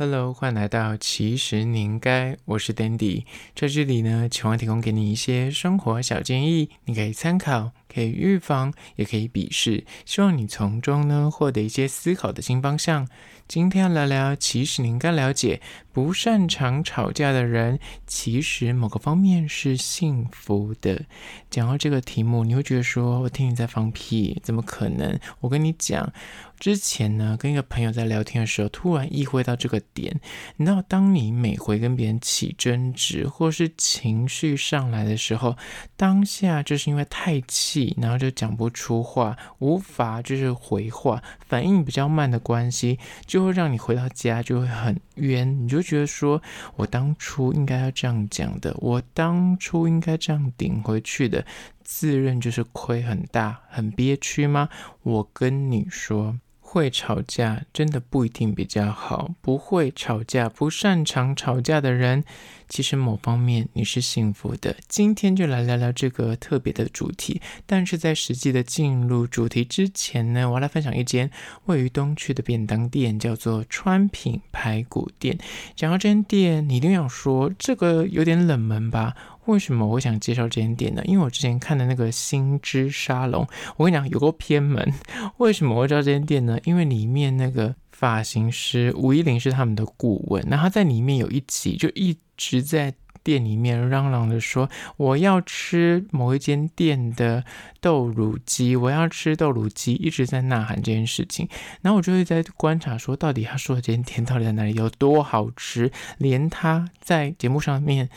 Hello，欢迎来到其实你应该，我是 Dandy，在这里呢，希望提供给你一些生活小建议，你可以参考，可以预防，也可以鄙视，希望你从中呢获得一些思考的新方向。今天要聊聊，其实你应该了解，不擅长吵架的人，其实某个方面是幸福的。讲到这个题目，你会觉得说，我听你在放屁，怎么可能？我跟你讲。之前呢，跟一个朋友在聊天的时候，突然意会到这个点。你知道，当你每回跟别人起争执，或是情绪上来的时候，当下就是因为太气，然后就讲不出话，无法就是回话，反应比较慢的关系，就会让你回到家就会很冤。你就觉得说，我当初应该要这样讲的，我当初应该这样顶回去的，自认就是亏很大，很憋屈吗？我跟你说。会吵架真的不一定比较好，不会吵架、不擅长吵架的人，其实某方面你是幸福的。今天就来聊聊这个特别的主题，但是在实际的进入主题之前呢，我要来分享一间位于东区的便当店，叫做川品排骨店。讲到这间店，你一定要说这个有点冷门吧？为什么我想介绍这间店呢？因为我之前看的那个新知沙龙，我跟你讲有够偏门。为什么我会知道这间店呢？因为里面那个发型师吴依林是他们的顾问，那他在里面有一集就一直在店里面嚷嚷着说：“我要吃某一间店的豆乳鸡，我要吃豆乳鸡。”一直在呐喊这件事情。然后我就会在观察说，到底他说的这间店到底在哪里，有多好吃，连他在节目上面。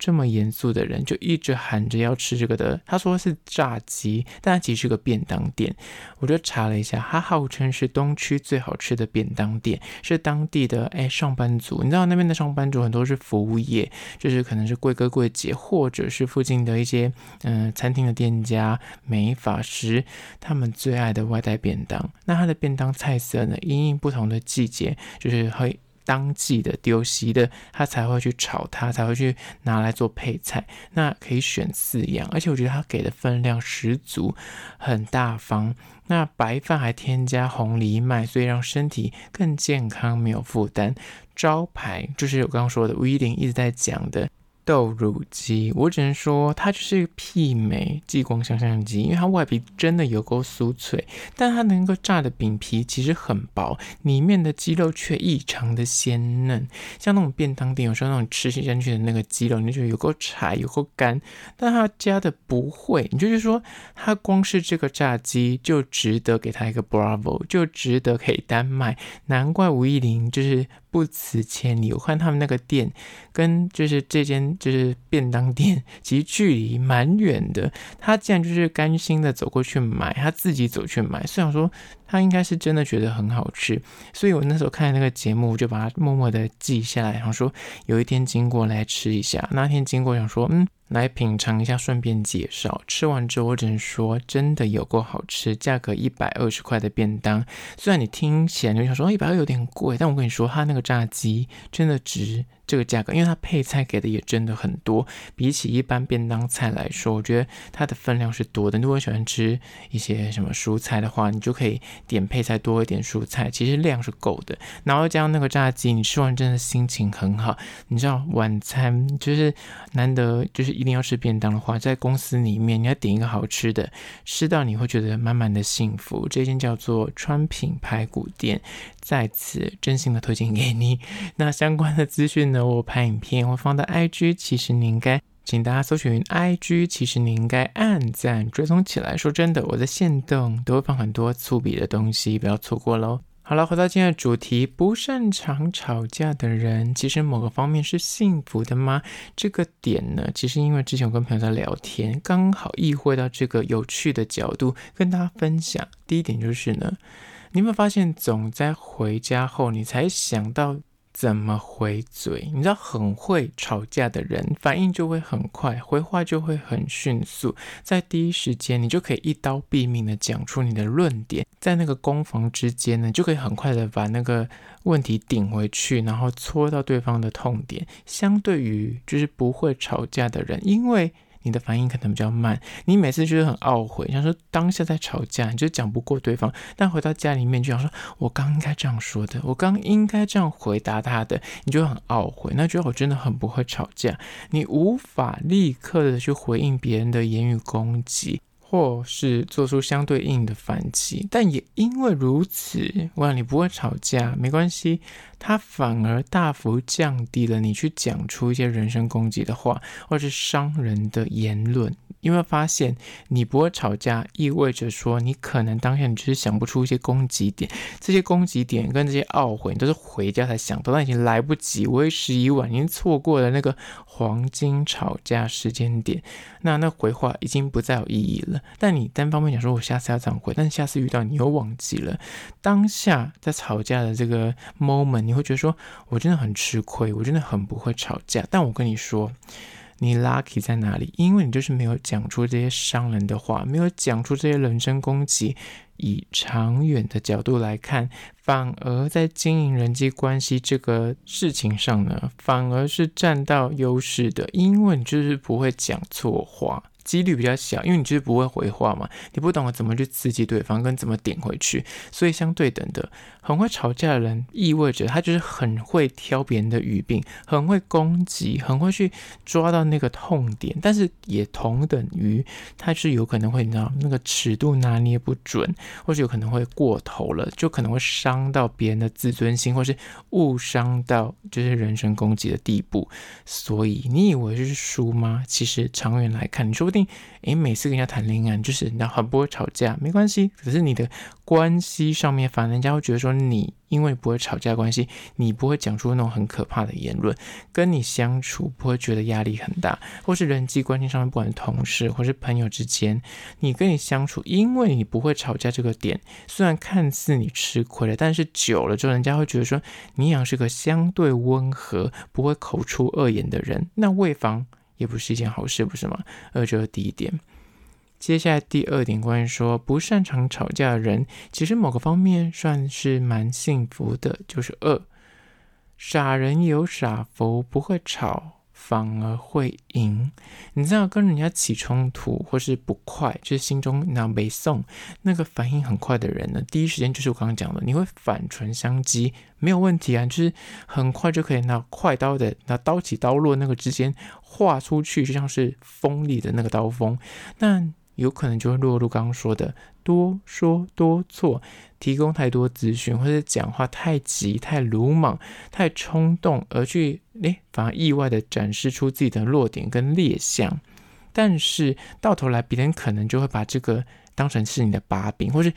这么严肃的人就一直喊着要吃这个的，他说是炸鸡，但他其实是个便当店。我就查了一下，他号称是东区最好吃的便当店，是当地的哎上班族。你知道那边的上班族很多是服务业，就是可能是柜哥柜姐，或者是附近的一些嗯、餐厅的店家、美发师，他们最爱的外带便当。那他的便当菜色呢，因应不同的季节，就是会。当季的丢席的，他才会去炒它，才会去拿来做配菜。那可以选四样，而且我觉得他给的分量十足，很大方。那白饭还添加红藜麦，所以让身体更健康，没有负担。招牌就是我刚刚说的，吴依林一直在讲的。豆乳鸡，我只能说它就是一个媲美激光香香鸡，因为它外皮真的有够酥脆，但它能够炸的饼皮其实很薄，里面的鸡肉却异常的鲜嫩。像那种便当店有时候那种吃下去的那个鸡肉，你就觉得有够柴，有够干，但它加的不会，你就是说它光是这个炸鸡就值得给它一个 Bravo，就值得可以单卖。难怪吴依林就是。不辞千里，我看他们那个店跟就是这间就是便当店，其实距离蛮远的。他竟然就是甘心的走过去买，他自己走去买。虽然说他应该是真的觉得很好吃，所以我那时候看那个节目，我就把它默默的记下来，然后说有一天经过来吃一下。那天经过想说，嗯。来品尝一下，顺便介绍。吃完之后，我只能说，真的有够好吃。价格一百二十块的便当，虽然你听起来就想说一百二有点贵，但我跟你说，它那个炸鸡真的值。这个价格，因为它配菜给的也真的很多，比起一般便当菜来说，我觉得它的分量是多的。如果喜欢吃一些什么蔬菜的话，你就可以点配菜多一点蔬菜，其实量是够的。然后加上那个炸鸡，你吃完真的心情很好。你知道晚餐就是难得，就是一定要吃便当的话，在公司里面你要点一个好吃的，吃到你会觉得满满的幸福。这间叫做川品排骨店，在此真心的推荐给你。那相关的资讯呢？我拍影片，我放到 IG，其实你应该，请大家搜寻 IG，其实你应该按赞追踪起来。说真的，我在限动都会放很多粗鄙的东西，不要错过喽。好了，回到今天的主题，不擅长吵架的人，其实某个方面是幸福的吗？这个点呢，其实因为之前我跟朋友在聊天，刚好意会到这个有趣的角度，跟大家分享。第一点就是呢，你有没有发现，总在回家后，你才想到。怎么回嘴？你知道，很会吵架的人反应就会很快，回话就会很迅速，在第一时间你就可以一刀毙命的讲出你的论点，在那个攻防之间呢，就可以很快的把那个问题顶回去，然后戳到对方的痛点。相对于就是不会吵架的人，因为你的反应可能比较慢，你每次就是很懊悔，想说当下在吵架，你就讲不过对方，但回到家里面就想说，我刚应该这样说的，我刚应该这样回答他的，你就很懊悔，那觉得我真的很不会吵架，你无法立刻的去回应别人的言语攻击。或是做出相对应的反击，但也因为如此，我想你不会吵架，没关系，它反而大幅降低了你去讲出一些人身攻击的话，或是伤人的言论。因为发现你不会吵架，意味着说你可能当下你就是想不出一些攻击点，这些攻击点跟这些懊悔，你都是回家才想到，但已经来不及，为时已晚，已经错过了那个黄金吵架时间点。那那回话已经不再有意义了。但你单方面讲说，我下次要这样回，但下次遇到你又忘记了。当下在吵架的这个 moment，你会觉得说我真的很吃亏，我真的很不会吵架。但我跟你说。你 lucky 在哪里？因为你就是没有讲出这些伤人的话，没有讲出这些人身攻击。以长远的角度来看，反而在经营人际关系这个事情上呢，反而是占到优势的，因为你就是不会讲错话。几率比较小，因为你就是不会回话嘛，你不懂得怎么去刺激对方，跟怎么点回去，所以相对等的，很会吵架的人，意味着他就是很会挑别人的语病，很会攻击，很会去抓到那个痛点，但是也同等于他是有可能会，你知道那个尺度拿捏不准，或是有可能会过头了，就可能会伤到别人的自尊心，或是误伤到就是人身攻击的地步。所以你以为是输吗？其实长远来看，你说不定。诶，每次跟人家谈恋爱，就是你知道很不会吵架，没关系。可是你的关系上面，反而人家会觉得说你因为不会吵架关系，你不会讲出那种很可怕的言论，跟你相处不会觉得压力很大，或是人际关系上面，不管是同事或是朋友之间，你跟你相处，因为你不会吵架这个点，虽然看似你吃亏了，但是久了之后，人家会觉得说你好像是个相对温和、不会口出恶言的人，那为防。也不是一件好事，不是吗？呃，这是第一点。接下来第二点，关于说不擅长吵架的人，其实某个方面算是蛮幸福的，就是二，傻人有傻福，不会吵。反而会赢，你知道跟人家起冲突或是不快，就是心中那没送那个反应很快的人呢，第一时间就是我刚刚讲的，你会反唇相讥，没有问题啊，就是很快就可以拿快刀的那刀起刀落那个之间划出去，就像是锋利的那个刀锋，那有可能就会落入刚刚说的多说多错。提供太多资讯，或者讲话太急、太鲁莽、太冲动，而去诶，反而意外的展示出自己的弱点跟劣相。但是到头来，别人可能就会把这个当成是你的把柄，或是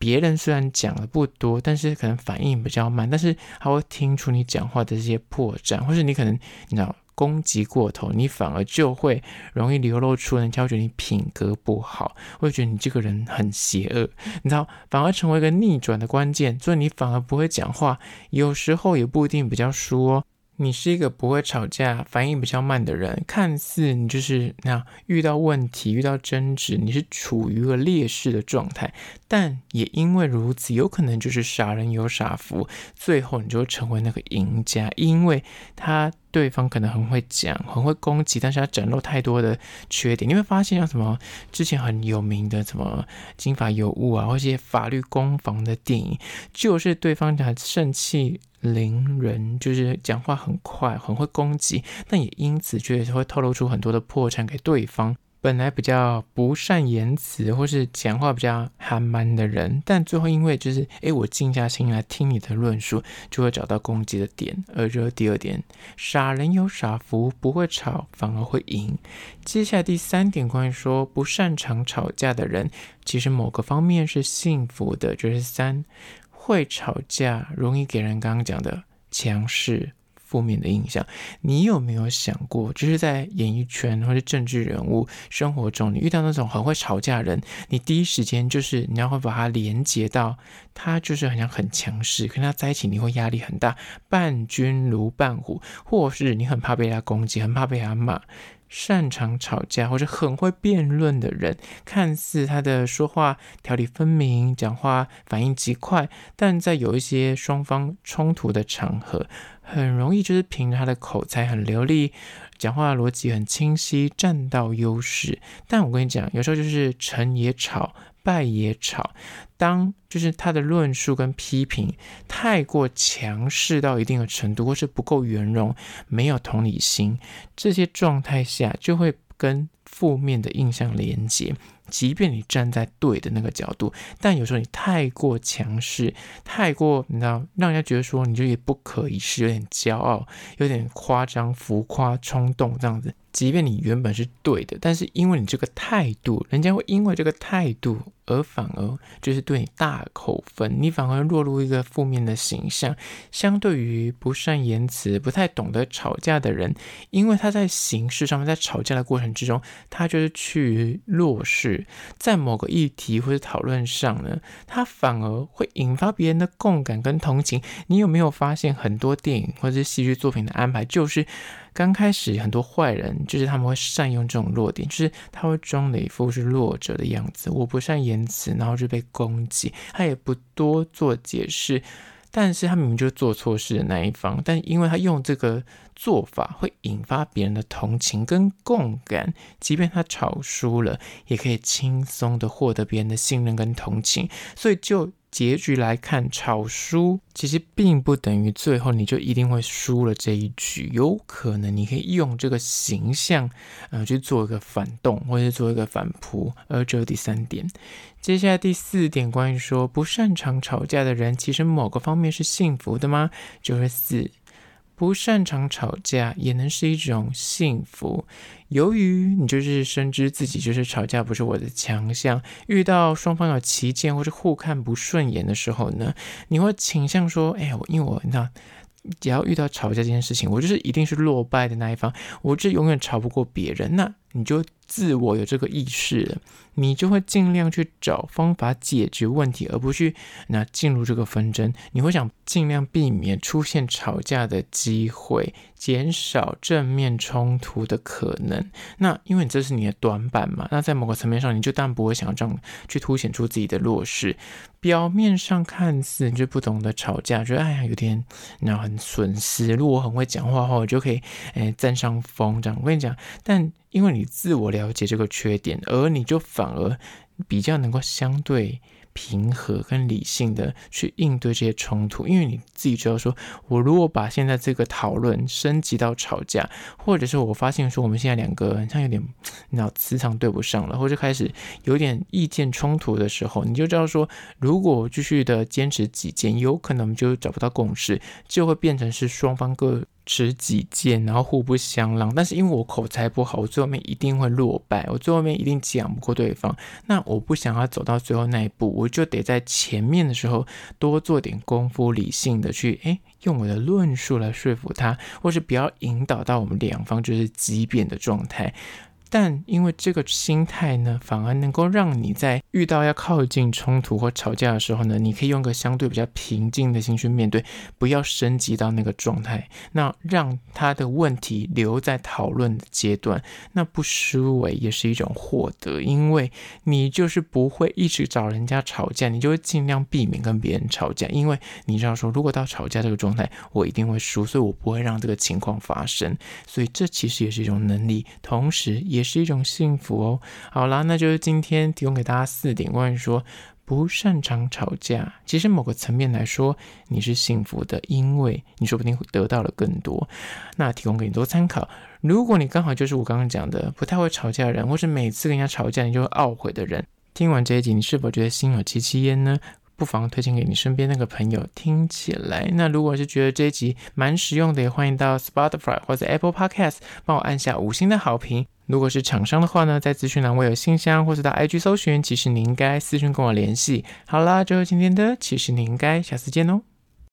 别人虽然讲的不多，但是可能反应比较慢，但是他会听出你讲话的这些破绽，或是你可能你知道。攻击过头，你反而就会容易流露出人家觉得你品格不好，会觉得你这个人很邪恶，你知道，反而成为一个逆转的关键，所以你反而不会讲话，有时候也不一定比较输哦。你是一个不会吵架、反应比较慢的人，看似你就是那样遇到问题、遇到争执，你是处于一个劣势的状态，但也因为如此，有可能就是傻人有傻福，最后你就成为那个赢家，因为他对方可能很会讲、很会攻击，但是他展露太多的缺点，你会发现像什么之前很有名的什么金发尤物啊，或一些法律攻防的电影，就是对方讲盛气凌人，就是讲话很快，很会攻击，但也因此觉得会透露出很多的破绽给对方。本来比较不善言辞，或是讲话比较憨蛮的人，但最后因为就是，诶，我静下心来听你的论述，就会找到攻击的点。而这第二点，傻人有傻福，不会吵反而会赢。接下来第三点，关于说不擅长吵架的人，其实某个方面是幸福的，就是三。会吵架，容易给人刚刚讲的强势、负面的印象。你有没有想过，就是在演艺圈或者政治人物生活中，你遇到那种很会吵架的人，你第一时间就是你要会把他连接到他，就是好像很强势，跟他在一起你会压力很大，伴君如伴虎，或是你很怕被他攻击，很怕被他骂。擅长吵架或者很会辩论的人，看似他的说话条理分明，讲话反应极快，但在有一些双方冲突的场合，很容易就是凭着他的口才很流利，讲话逻辑很清晰，占到优势。但我跟你讲，有时候就是成也吵，败也吵。当就是他的论述跟批评太过强势到一定的程度，或是不够圆融，没有同理心，这些状态下就会跟负面的印象连接。即便你站在对的那个角度，但有时候你太过强势，太过你知道，让人家觉得说你就也不可一世，有点骄傲，有点夸张、浮夸、冲动这样子。即便你原本是对的，但是因为你这个态度，人家会因为这个态度而反而就是对你大扣分，你反而落入一个负面的形象。相对于不善言辞、不太懂得吵架的人，因为他在形式上面，在吵架的过程之中，他就是趋于弱势，在某个议题或者讨论上呢，他反而会引发别人的共感跟同情。你有没有发现很多电影或者戏剧作品的安排，就是？刚开始很多坏人就是他们会善用这种弱点，就是他会装的一副是弱者的样子，我不善言辞，然后就被攻击，他也不多做解释，但是他明明就是做错事的那一方，但因为他用这个做法会引发别人的同情跟共感，即便他吵输了，也可以轻松的获得别人的信任跟同情，所以就。结局来看，吵输其实并不等于最后你就一定会输了这一局，有可能你可以用这个形象，呃，去做一个反动，或者是做一个反扑。而这是第三点，接下来第四点，关于说不擅长吵架的人，其实某个方面是幸福的吗？就是四。不擅长吵架也能是一种幸福。由于你就是深知自己就是吵架不是我的强项，遇到双方有歧见或是互看不顺眼的时候呢，你会倾向说：“哎呀，因为我那只要遇到吵架这件事情，我就是一定是落败的那一方，我这永远吵不过别人。”那你就自我有这个意识了。你就会尽量去找方法解决问题，而不去那进入这个纷争。你会想尽量避免出现吵架的机会，减少正面冲突的可能。那因为这是你的短板嘛，那在某个层面上，你就当然不会想这样去凸显出自己的弱势。表面上看似你就不懂得吵架，觉得哎呀有点那很损失。如果我很会讲话的话，我就可以哎占上风这样。我跟你讲，但因为你自我了解这个缺点，而你就反而比较能够相对平和跟理性的去应对这些冲突，因为你自己知道说，我如果把现在这个讨论升级到吵架，或者是我发现说我们现在两个人像有点脑磁场对不上了，或者开始有点意见冲突的时候，你就知道说，如果继续的坚持己见，有可能就找不到共识，就会变成是双方各。持己见，然后互不相让。但是因为我口才不好，我最后面一定会落败，我最后面一定讲不过对方。那我不想要走到最后那一步，我就得在前面的时候多做点功夫，理性的去诶，用我的论述来说服他，或是不要引导到我们两方就是激辩的状态。但因为这个心态呢，反而能够让你在遇到要靠近冲突或吵架的时候呢，你可以用个相对比较平静的心去面对，不要升级到那个状态。那让他的问题留在讨论的阶段，那不失为也是一种获得，因为你就是不会一直找人家吵架，你就会尽量避免跟别人吵架，因为你知道说，如果到吵架这个状态，我一定会输，所以我不会让这个情况发生。所以这其实也是一种能力，同时也。也是一种幸福哦。好啦，那就是今天提供给大家四点关于说不擅长吵架，其实某个层面来说你是幸福的，因为你说不定会得到了更多。那提供给你做参考。如果你刚好就是我刚刚讲的不太会吵架的人，或是每次跟人家吵架你就会懊悔的人，听完这一集，你是否觉得心有戚戚焉呢？不妨推荐给你身边那个朋友听起来。那如果是觉得这一集蛮实用的，也欢迎到 Spotify 或者 Apple Podcast 帮我按下五星的好评。如果是厂商的话呢，在资讯栏我有信箱，或是到 IG 搜寻，其实你应该私讯跟我联系。好啦，就是今天的，其实你应该下次见哦。